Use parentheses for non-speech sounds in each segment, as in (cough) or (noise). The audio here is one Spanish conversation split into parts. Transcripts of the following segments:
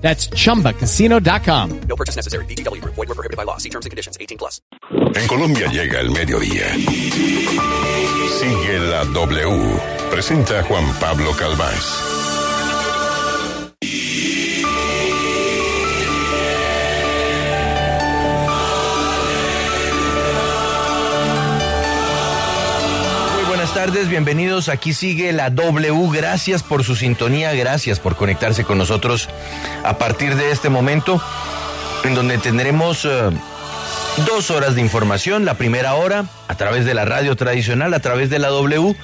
That's chumbacasino.com. No purchase necessary. BGW. Void were prohibited by law. See terms and conditions. 18 plus. En Colombia llega el mediodía. Sigue la W. Presenta Juan Pablo Calvás. Tardes, bienvenidos. Aquí sigue la W. Gracias por su sintonía, gracias por conectarse con nosotros a partir de este momento, en donde tendremos eh, dos horas de información. La primera hora a través de la radio tradicional, a través de la W.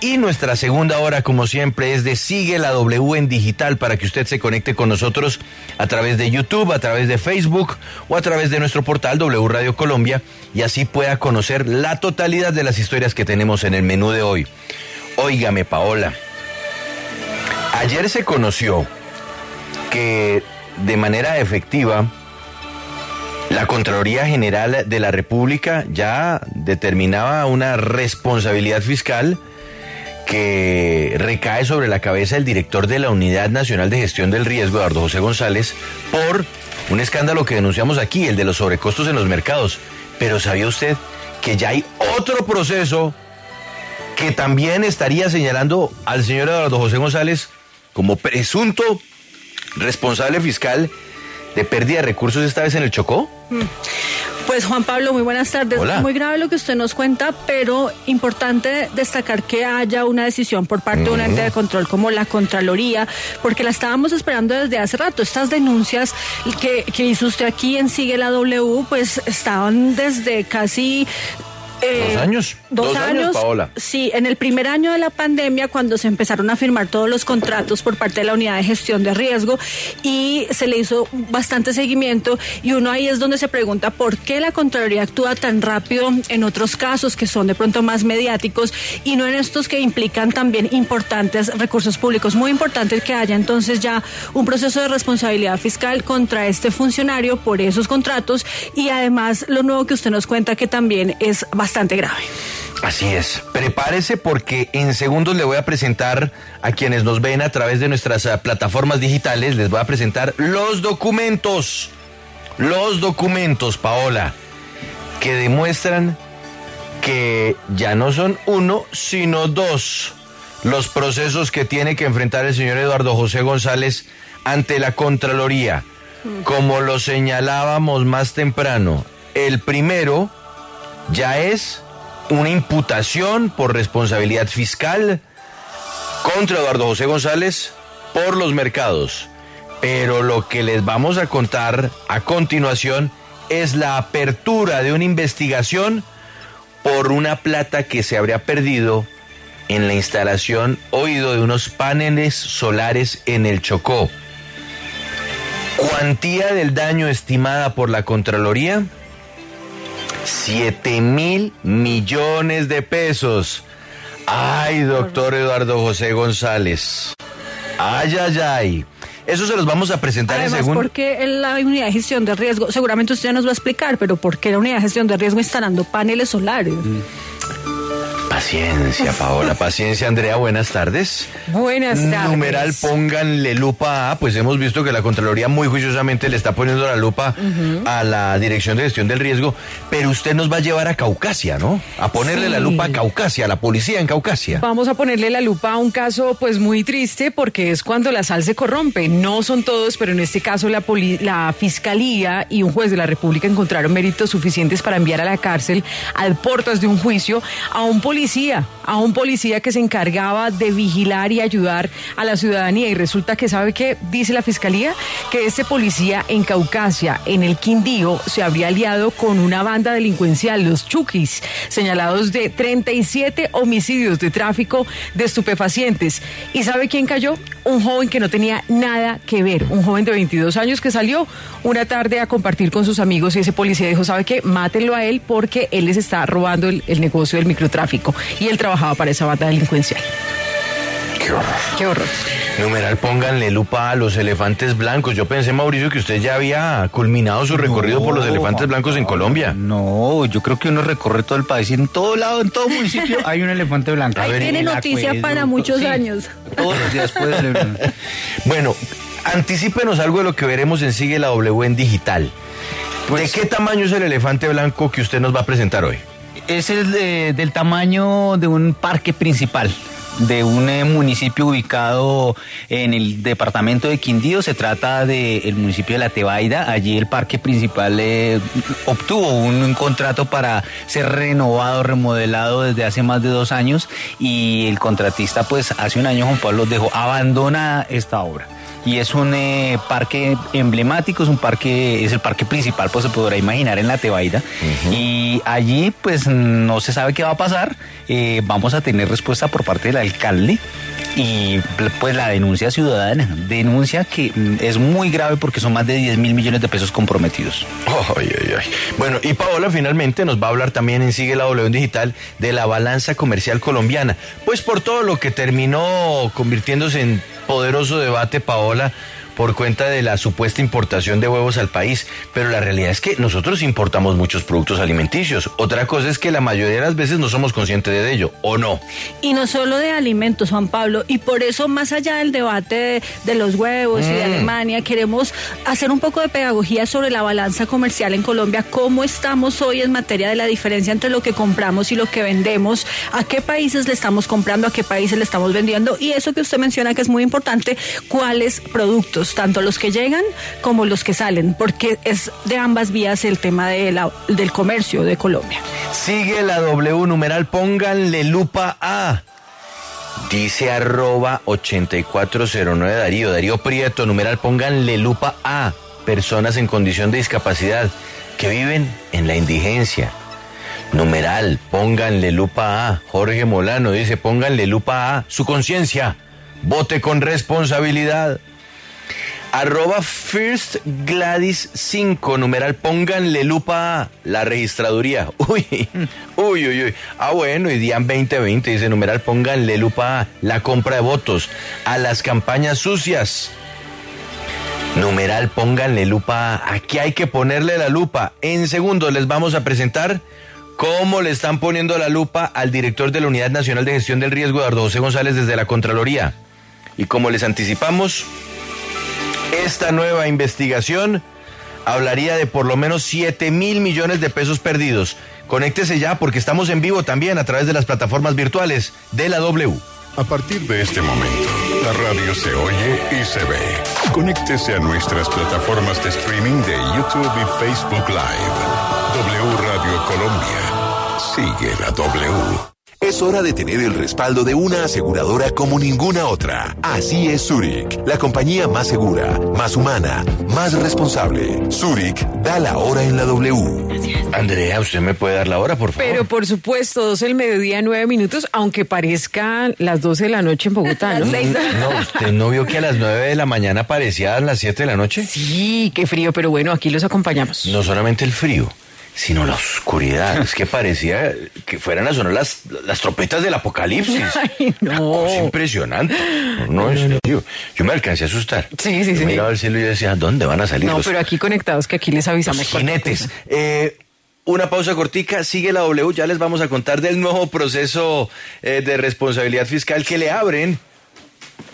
Y nuestra segunda hora, como siempre, es de Sigue la W en digital para que usted se conecte con nosotros a través de YouTube, a través de Facebook o a través de nuestro portal W Radio Colombia y así pueda conocer la totalidad de las historias que tenemos en el menú de hoy. Óigame, Paola. Ayer se conoció que de manera efectiva la Contraloría General de la República ya determinaba una responsabilidad fiscal que recae sobre la cabeza del director de la Unidad Nacional de Gestión del Riesgo, Eduardo José González, por un escándalo que denunciamos aquí, el de los sobrecostos en los mercados. Pero ¿sabía usted que ya hay otro proceso que también estaría señalando al señor Eduardo José González como presunto responsable fiscal de pérdida de recursos esta vez en el Chocó? Pues Juan Pablo, muy buenas tardes. Hola. Muy grave lo que usted nos cuenta, pero importante destacar que haya una decisión por parte de un ente de control como la Contraloría, porque la estábamos esperando desde hace rato. Estas denuncias que, que hizo usted aquí en Sigue la W, pues estaban desde casi... eh, Dos años. Dos, Dos años, Paola. Sí, en el primer año de la pandemia, cuando se empezaron a firmar todos los contratos por parte de la unidad de gestión de riesgo y se le hizo bastante seguimiento y uno ahí es donde se pregunta por qué la Contraloría actúa tan rápido en otros casos que son de pronto más mediáticos y no en estos que implican también importantes recursos públicos. Muy importante que haya entonces ya un proceso de responsabilidad fiscal contra este funcionario por esos contratos y además lo nuevo que usted nos cuenta que también es bastante grave. Así es. Prepárese porque en segundos le voy a presentar a quienes nos ven a través de nuestras eh, plataformas digitales, les voy a presentar los documentos. Los documentos, Paola, que demuestran que ya no son uno, sino dos los procesos que tiene que enfrentar el señor Eduardo José González ante la Contraloría. Como lo señalábamos más temprano, el primero ya es una imputación por responsabilidad fiscal contra Eduardo José González por los mercados. Pero lo que les vamos a contar a continuación es la apertura de una investigación por una plata que se habría perdido en la instalación oído de unos paneles solares en el Chocó. Cuantía del daño estimada por la Contraloría, 7 mil millones de pesos. Ay, doctor Eduardo José González. Ay, ay, ay. Eso se los vamos a presentar Además, en segundo. ¿por qué la unidad de gestión de riesgo? Seguramente usted ya nos va a explicar, pero ¿por qué la unidad de gestión de riesgo instalando paneles solares? Paciencia, Paola. Paciencia, Andrea. Buenas tardes. Buenas tardes. Numeral, pónganle lupa a, pues hemos visto que la Contraloría muy juiciosamente le está poniendo la lupa a la Dirección de Gestión del Riesgo, pero usted nos va a llevar a Caucasia, ¿no? A ponerle Sí. la lupa a Caucasia, a la policía en Caucasia. Vamos a ponerle la lupa a un caso pues muy triste porque es cuando la sal se corrompe. No son todos, pero en este caso la, poli- la Fiscalía y un juez de la República encontraron méritos suficientes para enviar a la cárcel al portas de un juicio a un policía, a un policía que se encargaba de vigilar y ayudar a la ciudadanía. Y resulta que, ¿sabe qué dice la Fiscalía? Que este policía en Caucasia, en el Quindío, se habría aliado con una banda delincuencial, los Chukis, señalados de 37 homicidios de tráfico de estupefacientes. ¿Y sabe quién cayó? un joven que no tenía nada que ver, un joven de 22 años que salió una tarde a compartir con sus amigos y ese policía dijo, ¿sabe qué? Mátenlo a él porque él les está robando el, el negocio del microtráfico y él trabajaba para esa banda delincuencial. Qué horror. Qué horror. Numeral, pónganle lupa a los elefantes blancos. Yo pensé, Mauricio, que usted ya había culminado su recorrido por los elefantes blancos en Colombia. No, yo creo que uno recorre todo el país y en todo lado, en todo municipio hay un elefante blanco. (laughs) Ahí tiene noticia para muchos sí, años. Todos los días puede celebrar. (laughs) Bueno, anticípenos algo de lo que veremos en Sigue la W en digital. Pues- ¿De qué tamaño es el elefante blanco que usted nos va a presentar hoy? Es el de- del tamaño de un parque principal de un eh, municipio ubicado en el departamento de Quindío. Se trata del municipio de La Tebaida. Allí el parque principal eh, obtuvo un, un contrato para ser renovado, remodelado desde hace más de dos años y el contratista pues hace un año Juan Pablo dejó abandona esta obra. Y es un eh, parque emblemático, es un parque, es el parque principal, pues se podrá imaginar en la Tebaida. Y allí, pues no se sabe qué va a pasar. Eh, vamos a tener respuesta por parte del alcalde y pues la denuncia ciudadana. Denuncia que mm, es muy grave porque son más de 10 mil millones de pesos comprometidos. Bueno, y Paola finalmente nos va a hablar también en Sigue la W Digital de la balanza comercial colombiana. Pues por todo lo que terminó convirtiéndose en poderoso debate, Paola, por cuenta de la supuesta importación de huevos al país. Pero la realidad es que nosotros importamos muchos productos alimenticios. Otra cosa es que la mayoría de las veces no somos conscientes de ello, ¿o no? Y no solo de alimentos, Juan Pablo, y por eso más allá del debate de, de los huevos y de Alemania, queremos hacer un poco de pedagogía sobre la balanza comercial en Colombia, cómo estamos hoy en materia de la diferencia entre lo que compramos y lo que vendemos, a qué países le estamos comprando, a qué países le estamos vendiendo, y eso que usted menciona que es muy importante, cuáles productos, tanto los que llegan como los que salen, porque es de ambas vías el tema de la- del comercio de Colombia. Sigue la W numeral, pónganle lupa a. Dice arroba 8409 Darío, Darío Prieto, numeral, pónganle lupa a personas en condición de discapacidad que viven en la indigencia. Numeral, pónganle lupa a. Jorge Molano dice, pónganle lupa a su conciencia. Vote con responsabilidad. Arroba First Gladys 5, numeral, pónganle lupa a la registraduría. (laughs) Uy, uy, uy, uy. Ah, bueno, y Dian 2020 dice, numeral, pónganle lupa a la compra de votos, a las campañas sucias. Numeral, pónganle lupa. Aquí hay que ponerle la lupa. En segundos les vamos a presentar cómo le están poniendo la lupa al director de la Unidad Nacional de Gestión del Riesgo, Eduardo José González, desde la Contraloría. Y como les anticipamos, esta nueva investigación hablaría de por lo menos 7 mil millones de pesos perdidos. Conéctese ya porque estamos en vivo también a través de las plataformas virtuales de la W. A partir de este momento, la radio se oye y se ve. Conéctese a nuestras plataformas de streaming de YouTube y Facebook Live. W Radio Colombia. Sigue la W. Es hora de tener el respaldo de una aseguradora como ninguna otra. Así es Zurich, la compañía más segura, más humana, más responsable. Zurich da la hora en la W. Andrea, ¿usted me puede dar la hora, por favor? Pero por supuesto, 12 del mediodía, 9 minutos, aunque parezcan las 12 de la noche en Bogotá, ¿no? No, ¿usted no vio que a las 9 de la mañana parecían las 7 de la noche? Sí, qué frío, pero bueno, aquí los acompañamos. No solamente el frío, sino la oscuridad. Es que (laughs) parecía que fueran a sonar las, las trompetas del apocalipsis. (laughs) Ay, Una no. cosa impresionante. No, en serio. Yo me alcancé a asustar. Sí, sí, Yo sí. miraba al cielo y yo decía, ¿dónde van a salir No, los, pero aquí conectados, que aquí les avisamos. los jinetes? Eh, una pausa cortica, sigue la W, ya les vamos a contar del nuevo proceso eh, de responsabilidad fiscal que le abren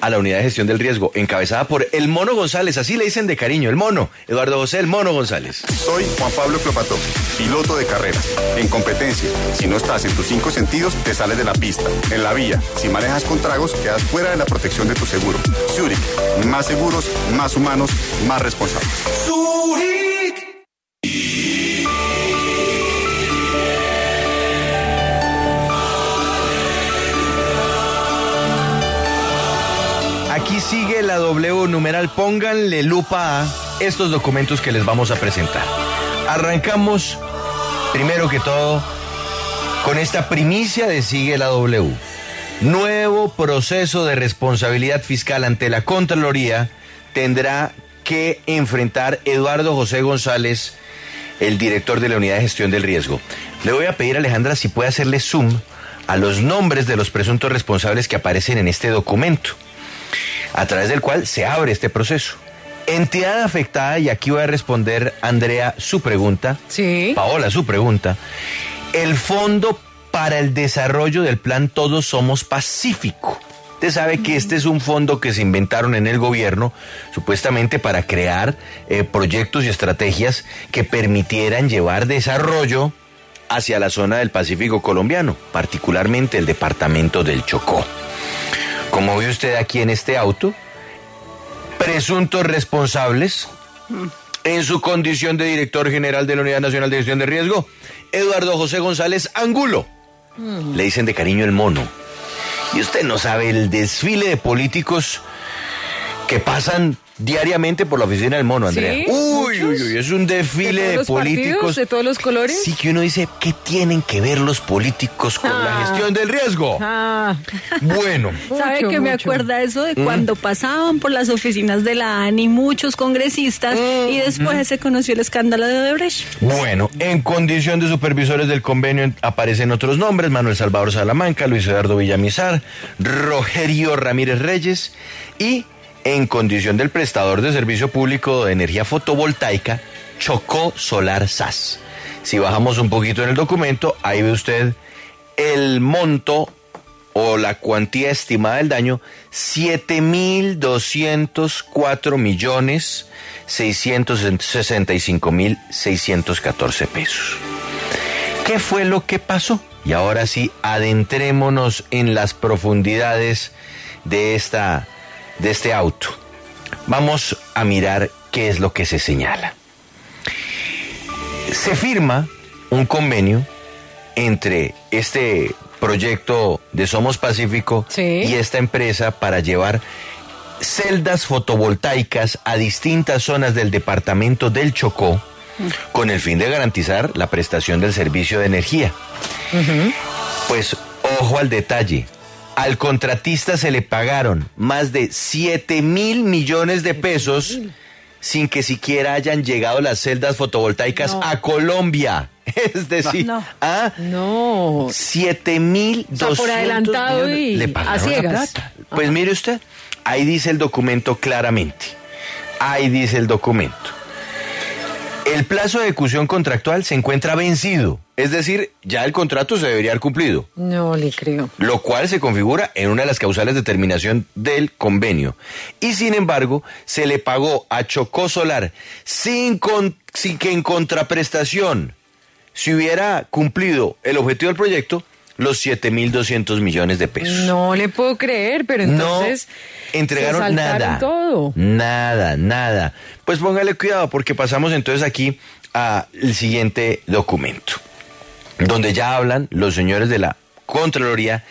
a la unidad de gestión del riesgo, encabezada por el Mono González, así le dicen de cariño, el Mono, Eduardo José, el Mono González. Soy Juan Pablo Clopato, piloto de carreras. En competencia, si no estás en tus cinco sentidos, te sales de la pista. En la vía, si manejas con tragos, quedas fuera de la protección de tu seguro. Zurich, más seguros, más humanos, más responsables. Sigue la W numeral, pónganle lupa a estos documentos que les vamos a presentar. Arrancamos, primero que todo, con esta primicia de Sigue la W. Nuevo proceso de responsabilidad fiscal ante la Contraloría tendrá que enfrentar Eduardo José González, el director de la Unidad de Gestión del Riesgo. Le voy a pedir a Alejandra si puede hacerle zoom a los nombres de los presuntos responsables que aparecen en este documento, a través del cual se abre este proceso. Entidad afectada, y aquí voy a responder, Andrea, su pregunta. Sí. Paola, su pregunta. El Fondo para el Desarrollo del Plan Todos Somos Pacífico. Usted sabe que este es un fondo que se inventaron en el gobierno supuestamente para crear eh, proyectos y estrategias que permitieran llevar desarrollo hacia la zona del Pacífico colombiano, particularmente el departamento del Chocó. Como ve usted aquí en este auto, presuntos responsables en su condición de director general de la Unidad Nacional de Gestión de Riesgo, Eduardo José González Angulo. Le dicen de cariño el mono. Y usted no sabe el desfile de políticos que pasan diariamente por la oficina del mono, Andrea. ¿Sí? Uy, uy, uy, es un desfile ¿De de, los políticos. partidos, de todos los colores? Sí, que uno dice, ¿qué tienen que ver los políticos con la Ah. gestión del riesgo? Ah, Bueno, (laughs) ¿Sabe Mucho, que me acuerda eso Mm. de cuando pasaban por las oficinas de la ANI muchos congresistas y Mm. después se conoció el escándalo de Odebrecht? Bueno, en condición de supervisores del convenio en- aparecen otros nombres, Manuel Salvador Salamanca, Luis Eduardo Villamizar, Rogerio Ramírez Reyes y en condición del prestador de servicio público de energía fotovoltaica, Chocó Solar SAS. Si bajamos un poquito en el documento, ahí ve usted el monto o la cuantía estimada del daño, 7.204 millones 665 mil 614 pesos. ¿Qué fue lo que pasó? Y ahora sí, adentrémonos en las profundidades de, esta, de este auto. Vamos a mirar qué es lo que se señala. Se firma un convenio entre este proyecto de Somos Pacífico Sí. y esta empresa para llevar celdas fotovoltaicas a distintas zonas del departamento del Chocó con el fin de garantizar la prestación del servicio de energía. Pues ojo al detalle. Al contratista se le pagaron más de 7 mil millones de pesos sin que siquiera hayan llegado las celdas fotovoltaicas a Colombia. (laughs) Es decir, No. ¿ah? no. 7 mil O sea, por adelantado y le a ciegas. plata. Pues mire usted, ahí dice el documento claramente. Ahí dice el documento. El plazo de ejecución contractual se encuentra vencido, es decir, ya el contrato se debería haber cumplido, No le creo. lo cual se configura en una de las causales de terminación del convenio. Y sin embargo, se le pagó a Chocó Solar sin, con- sin que en contraprestación si hubiera cumplido el objetivo del proyecto, los 7.200 millones de pesos. No le puedo creer, pero entonces. no entregaron se nada. todo. Nada, nada. Pues póngale cuidado porque pasamos entonces aquí al siguiente documento, donde ya hablan los señores de la Contraloría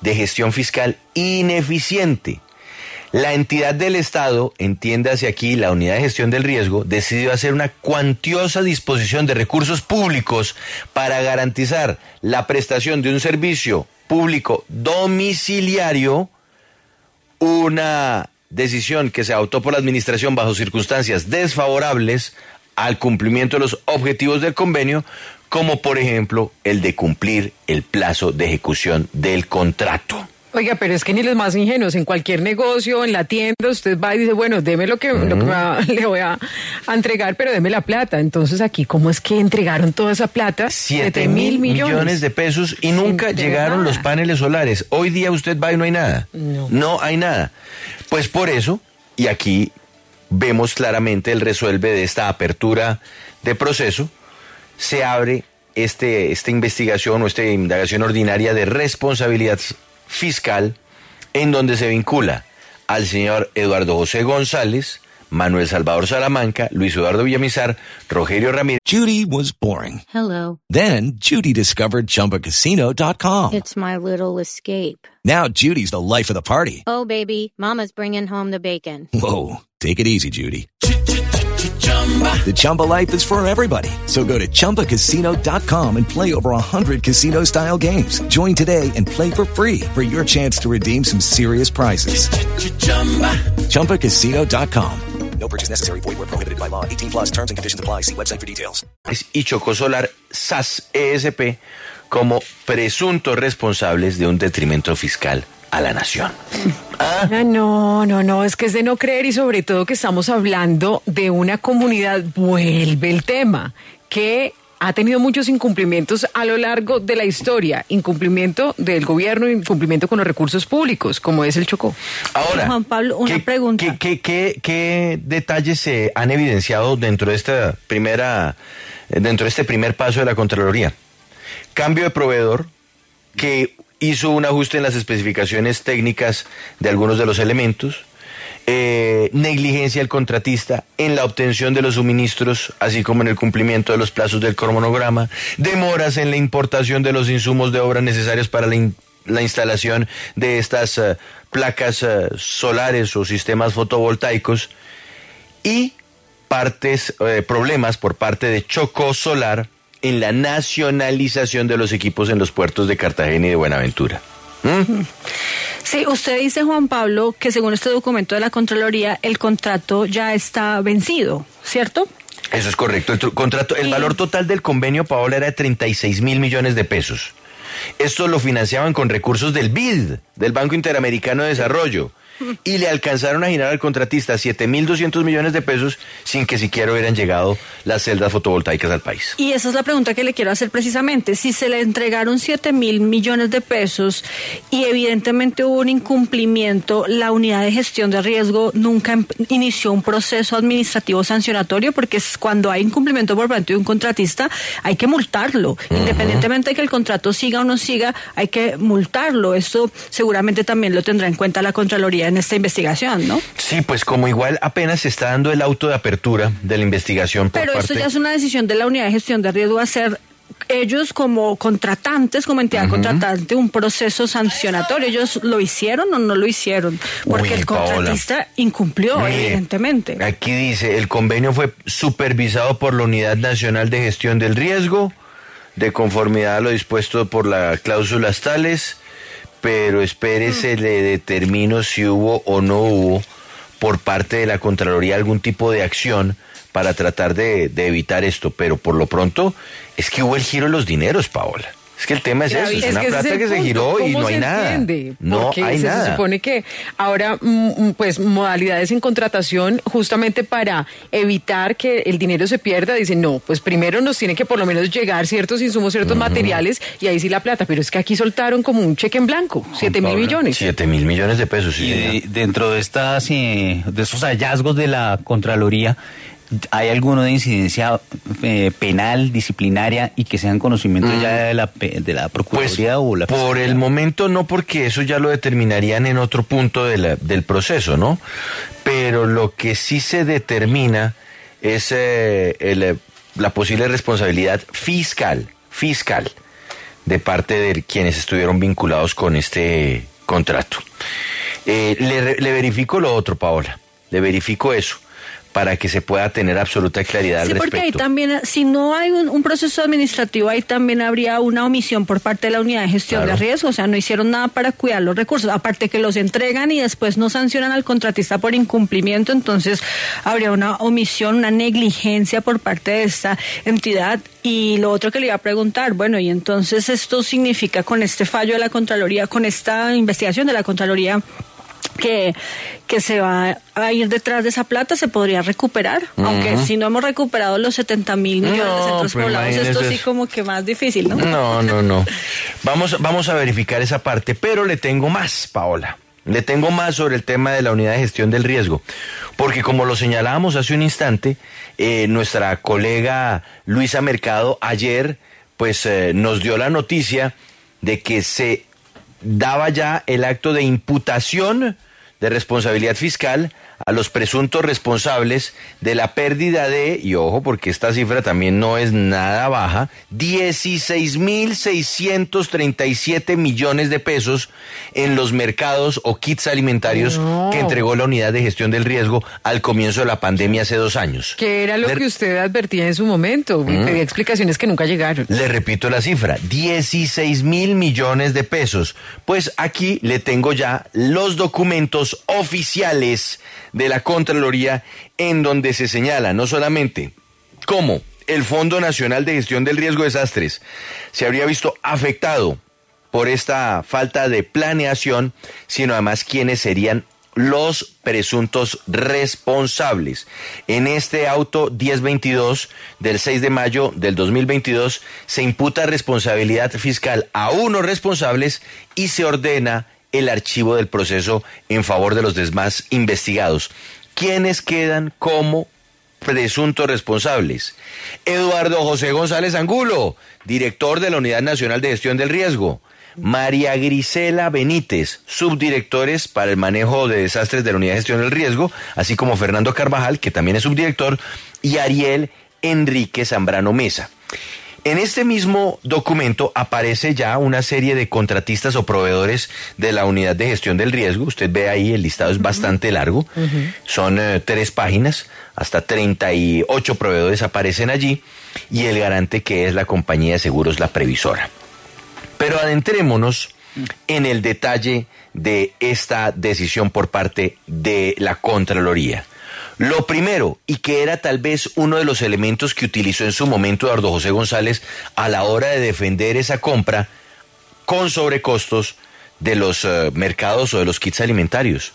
de gestión fiscal ineficiente. La entidad del Estado, entiéndase aquí la unidad de gestión del riesgo, decidió hacer una cuantiosa disposición de recursos públicos para garantizar la prestación de un servicio público domiciliario, una decisión que se adoptó por la administración bajo circunstancias desfavorables al cumplimiento de los objetivos del convenio, como por ejemplo el de cumplir el plazo de ejecución del contrato. Oiga, pero es que ni los más ingenuos, en cualquier negocio, en la tienda, usted va y dice, bueno, deme lo que, lo que me va- (laughs) le voy a, a entregar, pero deme la plata. Entonces aquí, ¿cómo es que entregaron toda esa plata? Siete mil millones. de pesos y nunca llegaron nada. los paneles solares. Hoy día usted va y no hay nada. No. hay nada. Pues por eso, y aquí vemos claramente el resuelve de esta apertura de proceso, se abre este, esta investigación o esta indagación ordinaria de responsabilidad fiscal en donde se vincula al señor Eduardo José González, Manuel Salvador Salamanca, Luis Eduardo Villamizar, Rogelio Ramírez. Judy was boring. Hello. Then Judy discovered ChumbaCasino.com. It's my little escape. Now Judy's the life of the party. Oh, baby, Mama's bringing home the bacon. Whoa, take it easy, Judy. The Chumba life is for everybody. So go to ChumbaCasino.com and play over 100 casino style games. Join today and play for free for your chance to redeem some serious prizes. ChumbaCasino.com. No purchase necessary. Void where prohibited by law. 18 plus terms and conditions apply. See website for details. y Chocó Solar SAS ESP como presuntos responsables de un detrimento fiscal a la nación. (laughs) Ah, no, no, no, es que es de no creer y sobre todo que estamos hablando de una comunidad, vuelve el tema, que ha tenido muchos incumplimientos a lo largo de la historia, incumplimiento del gobierno, incumplimiento con los recursos públicos, como es el Chocó. Ahora, Juan Pablo, una ¿qué, pregunta. ¿qué, qué, qué- qué detalles se han evidenciado dentro de esta primera, dentro de este primer paso de la Contraloría? Cambio de proveedor que hizo un ajuste en las especificaciones técnicas de algunos de los elementos. eh, negligencia del contratista en la obtención de los suministros, así como en el cumplimiento de los plazos del cronograma, demoras en la importación de los insumos de obra necesarios para la, in- la instalación de estas eh, placas eh, solares o sistemas fotovoltaicos y partes, problemas por parte de Chocó Solar en la nacionalización de los equipos en los puertos de Cartagena y de Buenaventura. ¿Mm? Sí, usted dice, Juan Pablo, que según este documento de la Contraloría, el contrato ya está vencido, ¿cierto? Eso es correcto. El, contrato, el valor total del convenio, Paola, era de 36 mil millones de pesos. Esto lo financiaban con recursos del BID, del Banco Interamericano de Desarrollo. (laughs) Y le alcanzaron a girar al contratista 7.200 millones de pesos sin que siquiera hubieran llegado las celdas fotovoltaicas al país. Y esa es la pregunta que le quiero hacer precisamente. Si se le entregaron 7 mil millones de pesos y evidentemente hubo un incumplimiento, la unidad de gestión de riesgo nunca em- inició un proceso administrativo sancionatorio porque es cuando hay incumplimiento por parte de un contratista hay que multarlo. Independientemente de que el contrato siga o no siga, hay que multarlo. Esto seguramente también lo tendrá en cuenta la Contraloría en esta investigación, ¿no? Sí, pues como igual apenas se está dando el auto de apertura de la investigación por Pero parte... esto ya es una decisión de la unidad de gestión de riesgo hacer ellos como contratantes, como entidad contratante, un proceso sancionatorio. ¿Ellos lo hicieron o no lo hicieron? Porque Uy, el Paola. contratista incumplió, Mire, evidentemente. Aquí dice, el convenio fue supervisado por la Unidad Nacional de Gestión del Riesgo, de conformidad a lo dispuesto por las cláusulas tales, pero espérese, le determino si hubo o no hubo por parte de la Contraloría algún tipo de acción para tratar de, de evitar esto, pero por lo pronto es que hubo el giro de los dineros, Paola. Es que el tema es eso, es, una plata que se giró y ¿Cómo no hay se nada. entiende? No Porque hay se nada. supone que ahora, mm, pues, modalidades en contratación, justamente para evitar que el dinero se pierda, dicen, no, pues primero nos tiene que por lo menos llegar ciertos insumos, ciertos materiales, y ahí sí la plata. Pero es que aquí soltaron como un cheque en blanco, siete mil millones. Siete mil millones de pesos, sí. Y de- dentro de estas eh, de estos hallazgos de la Contraloría, ¿hay alguno de incidencia eh, penal, disciplinaria y que sean conocimiento ya de la, de la Pues Procuraduría o la por el momento no, porque eso ya lo determinarían en otro punto de la- del proceso, ¿no? Pero lo que sí se determina es eh, el, eh, la posible responsabilidad fiscal, fiscal, de parte de quienes estuvieron vinculados con este contrato. Eh, le verifico lo otro, Paola, le verifico eso, para que se pueda tener absoluta claridad al Sí, porque ahí respecto. también, si no hay un, un proceso administrativo, ahí también habría una omisión por parte de la unidad de gestión Claro. de riesgo. O sea, no hicieron nada para cuidar los recursos. Aparte que los entregan y después no sancionan al contratista por incumplimiento, entonces habría una omisión, una negligencia por parte de esta entidad. Y lo otro que le iba a preguntar, bueno, y entonces esto significa con este fallo de la Contraloría, con esta investigación de la Contraloría, que, que se va a ir detrás de esa plata, se podría recuperar. Aunque si no hemos recuperado los 70 mil millones de No, centros pues poblados, esto sí como que más difícil, ¿no? No, no, no. (laughs) Vamos, vamos a verificar esa parte, pero le tengo más, Paola. Le tengo más sobre el tema de la unidad de gestión del riesgo. Porque como lo señalábamos hace un instante, eh, nuestra colega Luisa Mercado ayer pues eh, nos dio la noticia de que se daba ya el acto de imputación de responsabilidad fiscal a los presuntos responsables de la pérdida de, y ojo porque esta cifra también no es nada baja, 16.637 millones de pesos en los mercados o kits alimentarios No. que entregó la unidad de gestión del riesgo al comienzo de la pandemia hace dos años. Que era lo Le- que usted advertía en su momento. y Pedía explicaciones que nunca llegaron. Le repito la cifra, 16 mil millones de pesos. Pues aquí le tengo ya los documentos oficiales de la Contraloría en donde se señala no solamente cómo el Fondo Nacional de Gestión del Riesgo de Desastres se habría visto afectado por esta falta de planeación, sino además quiénes serían los presuntos responsables. En este auto 1022 del 6 de mayo del 2022 se imputa responsabilidad fiscal a unos responsables y se ordena el archivo del proceso en favor de los demás investigados. ¿Quiénes quedan como presuntos responsables? Eduardo José González Angulo, director de la Unidad Nacional de Gestión del Riesgo. María Grisela Benítez, subdirectores para el manejo de desastres de la Unidad de Gestión del Riesgo, así como Fernando Carvajal, que también es subdirector, y Ariel Enrique Zambrano Mesa. En este mismo documento aparece ya una serie de contratistas o proveedores de la unidad de gestión del riesgo. Usted ve ahí, el listado es bastante largo. Son eh, tres páginas, hasta 38 proveedores aparecen allí y el garante que es la compañía de seguros La Previsora. Pero adentrémonos en el detalle de esta decisión por parte de la Contraloría. Lo primero, y que era tal vez uno de los elementos que utilizó en su momento Eduardo José González a la hora de defender esa compra con sobrecostos de los eh, mercados o de los kits alimentarios.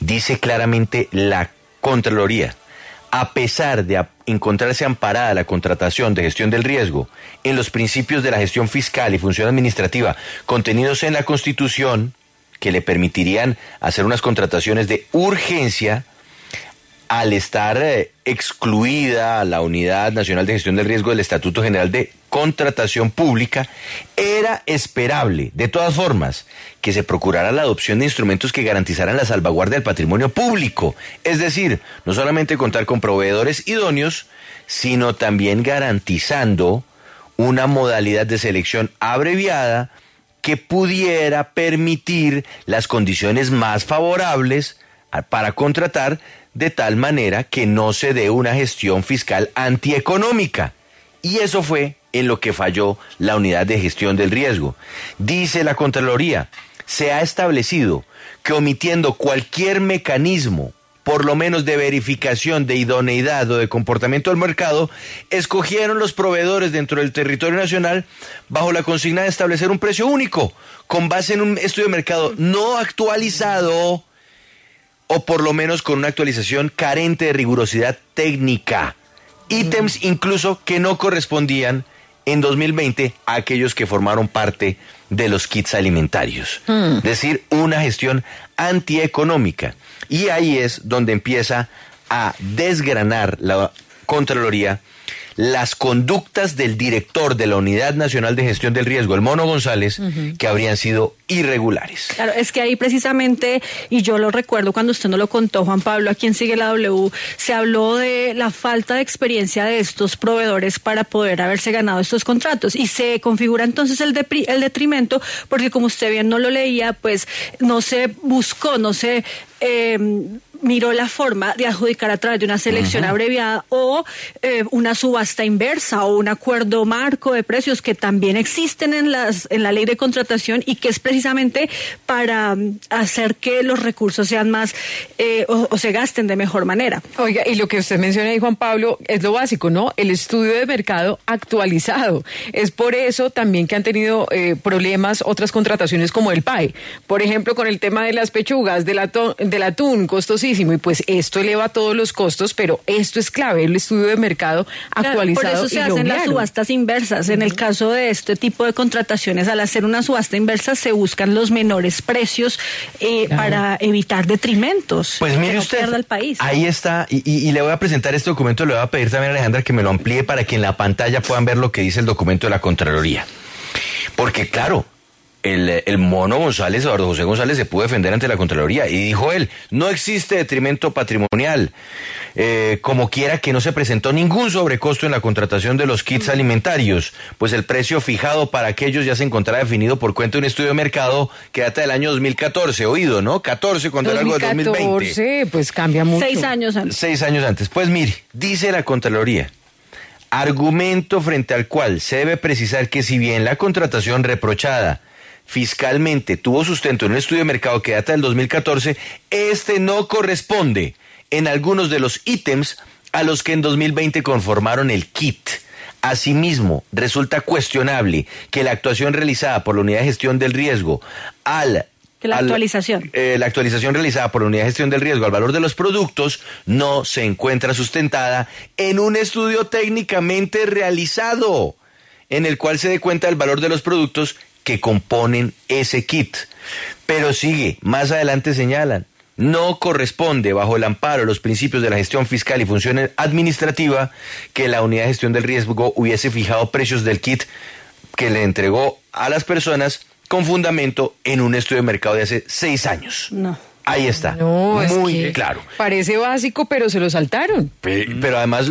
Dice claramente la Contraloría, a pesar de encontrarse amparada la contratación de gestión del riesgo en los principios de la gestión fiscal y función administrativa contenidos en la Constitución, que le permitirían hacer unas contrataciones de urgencia, al estar eh, excluida la Unidad Nacional de Gestión del Riesgo del Estatuto General de Contratación Pública, era esperable, de todas formas, que se procurara la adopción de instrumentos que garantizaran la salvaguardia del patrimonio público. Es decir, no solamente contar con proveedores idóneos, sino también garantizando una modalidad de selección abreviada que pudiera permitir las condiciones más favorables para contratar de tal manera que no se dé una gestión fiscal antieconómica. Y eso fue en lo que falló la unidad de gestión del riesgo. Dice la Contraloría, se ha establecido que omitiendo cualquier mecanismo, por lo menos de verificación de idoneidad o de comportamiento del mercado, escogieron los proveedores dentro del territorio nacional bajo la consigna de establecer un precio único, con base en un estudio de mercado no actualizado o por lo menos con una actualización carente de rigurosidad técnica. Ítems incluso que no correspondían en 2020 a aquellos que formaron parte de los kits alimentarios. Es decir, una gestión antieconómica. Y ahí es donde empieza a desgranar la Contraloría las conductas del director de la Unidad Nacional de Gestión del Riesgo, el Mono González, que habrían sido irregulares. Claro, es que ahí precisamente, y yo lo recuerdo cuando usted no lo contó, Juan Pablo, a quien sigue la W, se habló de la falta de experiencia de estos proveedores para poder haberse ganado estos contratos. Y se configura entonces el, el detrimento, porque como usted bien no lo leía, pues no se buscó, no se... eh, miró la forma de adjudicar a través de una selección abreviada o eh, una subasta inversa o un acuerdo marco de precios que también existen en las en la ley de contratación y que es precisamente para mm, hacer que los recursos sean más eh, o, o se gasten de mejor manera. Oiga, y lo que usted menciona ahí, Juan Pablo, es lo básico, ¿no? El estudio de mercado actualizado. Es por eso también que han tenido eh, problemas otras contrataciones como el PAE. Por ejemplo, con el tema de las pechugas, del, del atún, costosísimo. Y pues esto eleva todos los costos, pero esto es clave, el estudio de mercado Claro, actualizado. por eso se y hacen las subastas inversas. En el caso de este tipo de contrataciones, al hacer una subasta inversa, se buscan los menores precios eh, para evitar detrimentos. Pues mire no usted, pierda el país. ahí está, y, y- y le voy a presentar este documento, le voy a pedir también a Alejandra que me lo amplíe para que en la pantalla puedan ver lo que dice el documento de la Contraloría. Porque claro, el, el mono González, Eduardo José González, se pudo defender ante la Contraloría y dijo él, no existe detrimento patrimonial, eh, como quiera que no se presentó ningún sobrecosto en la contratación de los kits alimentarios, pues el precio fijado para aquellos ya se encontraba definido por cuenta de un estudio de mercado que data del año 2014, oído, ¿no? 14 cuando era algo de 2020. 2014, pues cambia mucho. Seis años antes. Seis años antes. Pues mire, dice la Contraloría, argumento frente al cual se debe precisar que si bien la contratación reprochada fiscalmente tuvo sustento en un estudio de mercado que data del 2014, este no corresponde en algunos de los ítems a los que en 2020 conformaron el kit. Asimismo, resulta cuestionable que la actuación realizada por la Unidad de Gestión del Riesgo al la al- actualización. eh, la actualización realizada por la Unidad de Gestión del Riesgo al valor de los productos no se encuentra sustentada en un estudio técnicamente realizado en el cual se dé cuenta del valor de los productos que componen ese kit. Pero sigue, más adelante señalan, no corresponde bajo el amparo de los principios de la gestión fiscal y función administrativa que la unidad de gestión del riesgo hubiese fijado precios del kit que le entregó a las personas con fundamento en un estudio de mercado de hace seis años. No. Ahí está. No, es Muy que claro. Parece básico, pero se lo saltaron. Pe- Pero además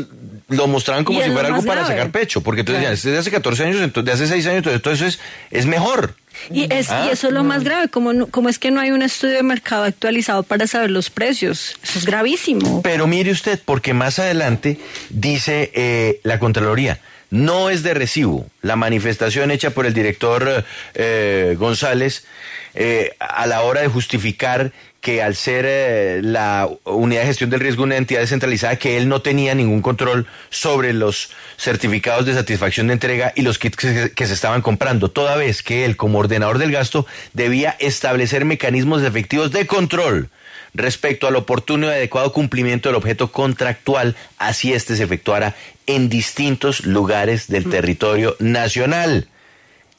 lo mostraban como si fuera algo para grave. sacar pecho, porque entonces Claro. decían, este es de hace 14 años, entonces de hace 6 años, entonces todo eso es, es mejor. Y, es, Ah. y eso es lo más grave, como, no- como es que no hay un estudio de mercado actualizado para saber los precios. Eso es gravísimo. Pero mire usted, porque más adelante dice eh, la Contraloría, no es de recibo la manifestación hecha por el director eh, González eh, a la hora de justificar que al ser eh, la unidad de gestión del riesgo una entidad descentralizada, que él no tenía ningún control sobre los certificados de satisfacción de entrega y los kits que, se- que se estaban comprando, toda vez que él, como ordenador del gasto, debía establecer mecanismos efectivos de control respecto al oportuno y adecuado cumplimiento del objeto contractual, así éste se efectuara en distintos lugares del territorio nacional.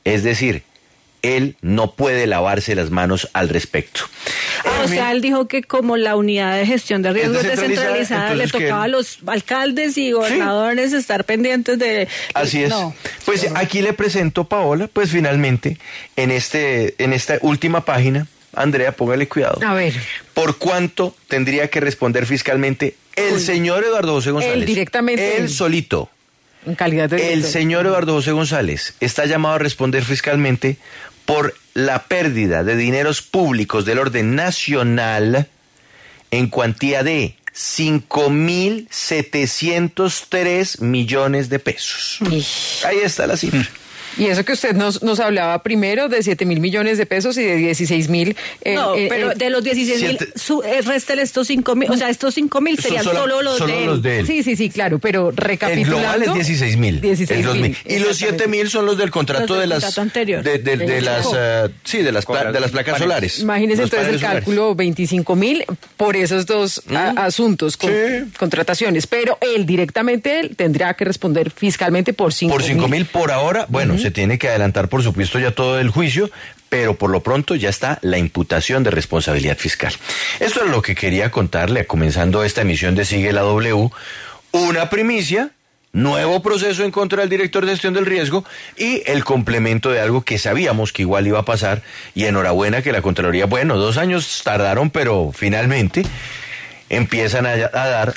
Es decir, él no puede lavarse las manos al respecto. Ah, o sea, él dijo que como la unidad de gestión de riesgo es descentralizada, descentralizada, le que tocaba a él- los alcaldes y gobernadores estar pendientes de... Así es. No. Pues aquí le presento, Paola, pues finalmente, en, este, en esta última página, Andrea, póngale cuidado. A ver. ¿Por cuánto tendría que responder fiscalmente el señor Eduardo José González? directamente, Él él. solito. En calidad de El director. señor Eduardo José González está llamado a responder fiscalmente por la pérdida de dineros públicos del orden nacional en cuantía de 5.703 millones de pesos. Ahí está la cifra. Y eso que usted nos, nos hablaba primero de 7 mil millones de pesos y de 16 mil. eh, No, eh, pero eh, de los 16 mil, eh, réstele estos 5 mil, o sea, estos 5 mil serían solo- solo, los, solo de él. los de él. Sí, sí, sí, claro, pero El recapitulando. global es 16 mil. 16.000, Y los 7 mil son los del contrato Los del de las anterior. de, de- de Del las sí de las pla- de las placas solares. Imagínese entonces el paneles solares. cálculo 25 mil por esos dos a- asuntos, con, Sí. contrataciones. Pero él directamente él tendrá que responder fiscalmente por 5 por cinco mil por ahora, bueno, se tiene que adelantar por supuesto ya todo el juicio, pero por lo pronto ya está la imputación de responsabilidad fiscal. Esto es lo que quería contarle comenzando esta emisión de Sigue la W, una primicia, nuevo proceso en contra del director de gestión del riesgo y el complemento de algo que sabíamos que igual iba a pasar y enhorabuena que la Contraloría, bueno, dos años tardaron, pero finalmente empiezan a, a dar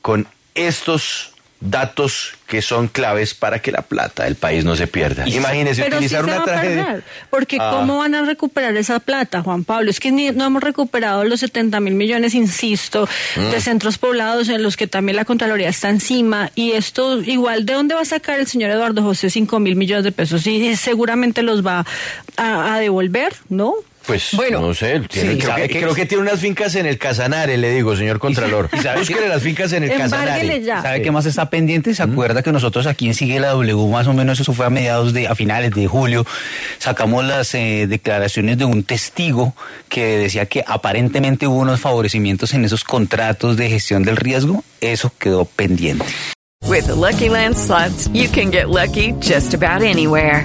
con estos datos que son claves para que la plata del país no se pierda. Imagínese Pero sí utilizar se una va a tragedia. perder, porque Ah. ¿cómo van a recuperar esa plata, Juan Pablo? Es que ni- no hemos recuperado los 70 mil millones, insisto, Mm. de centros poblados en los que también la Contraloría está encima. Y esto, igual, ¿de dónde va a sacar el señor Eduardo José 5 mil millones de pesos? Y seguramente los va a, a devolver, ¿no? Pues Bueno, no sé, tiene- sí, creo, ¿sabe que, qué? creo que tiene unas fincas en el Casanare, le digo, señor Contralor. sabe Búsquele qué? las fincas en el Casanare. ya. ¿Sabe qué más está pendiente? ¿Se acuerda que nosotros aquí en Sigue la W, más o menos eso fue a mediados de, a finales de julio, sacamos las eh, declaraciones de un testigo que decía que aparentemente hubo unos favorecimientos en esos contratos de gestión del riesgo? Eso quedó pendiente. With the Lucky Land slots, you can get lucky just about anywhere.